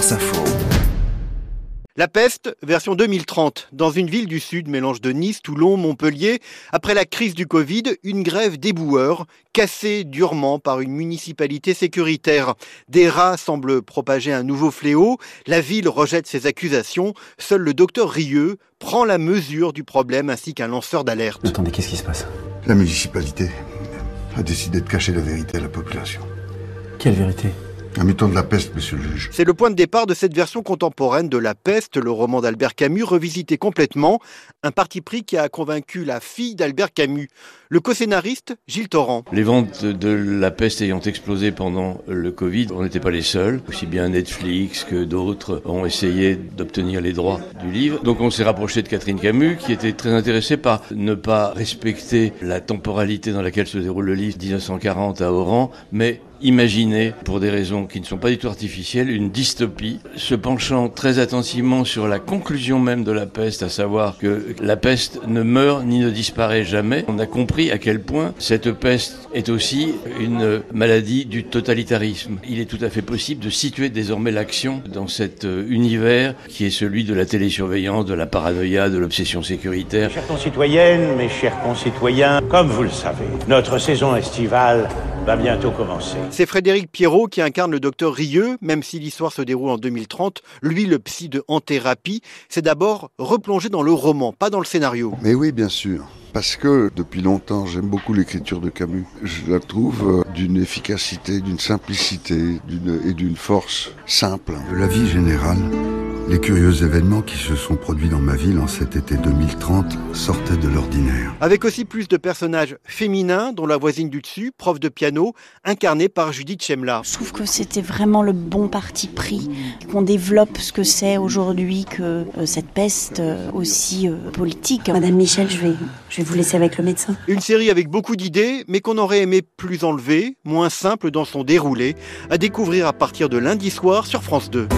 France Info. La peste, version 2030. Dans une ville du Sud, mélange de Nice, Toulon, Montpellier, après la crise du Covid, une grève d'éboueurs, cassée durement par une municipalité sécuritaire. Des rats semblent propager un nouveau fléau. La ville rejette ces accusations. Seul le docteur Rieux prend la mesure du problème ainsi qu'un lanceur d'alerte. Attendez, qu'est-ce qui se passe? La municipalité a décidé de cacher la vérité à la population. Quelle vérité? Un mutant de la peste, monsieur le juge. C'est le point de départ de cette version contemporaine de La Peste, le roman d'Albert Camus, revisité complètement. Un parti pris qui a convaincu la fille d'Albert Camus, le co-scénariste Gilles Torrent. Les ventes de La Peste ayant explosé pendant le Covid, on n'était pas les seuls. Aussi bien Netflix que d'autres ont essayé d'obtenir les droits du livre. Donc on s'est rapproché de Catherine Camus, qui était très intéressée par ne pas respecter la temporalité dans laquelle se déroule le livre 1940 à Oran, mais imaginer, pour des raisons qui ne sont pas du tout artificielles, une dystopie, se penchant très attentivement sur la conclusion même de la peste, à savoir que la peste ne meurt ni ne disparaît jamais. On a compris à quel point cette peste est aussi une maladie du totalitarisme. Il est tout à fait possible de situer désormais l'action dans cet univers qui est celui de la télésurveillance, de la paranoïa, de l'obsession sécuritaire. Chères concitoyennes, mes chers concitoyens, comme vous le savez, notre saison estivale va bientôt commencer. C'est Frédéric Pierrot qui incarne le docteur Rieux, même si l'histoire se déroule en 2030. Lui, le psy de En Thérapie, c'est d'abord replonger dans le roman, pas dans le scénario. Mais oui, bien sûr. Parce que depuis longtemps, j'aime beaucoup l'écriture de Camus. Je la trouve euh, d'une efficacité, d'une simplicité d'une- et d'une force simple. De la vie générale, les curieux événements qui se sont produits dans ma ville en cet été 2030 sortaient de l'ordinaire. Avec aussi plus de personnages féminins, dont la voisine du dessus, prof de piano, incarnée par Judith Chemla. Je trouve que c'était vraiment le bon parti pris, qu'on développe ce que c'est aujourd'hui que euh, cette peste euh, aussi euh, politique. Madame Michel, je vais, je vais vous laisser avec le médecin. Une série avec beaucoup d'idées, mais qu'on aurait aimé plus enlevée, moins simple dans son déroulé, à découvrir à partir de lundi soir sur France 2.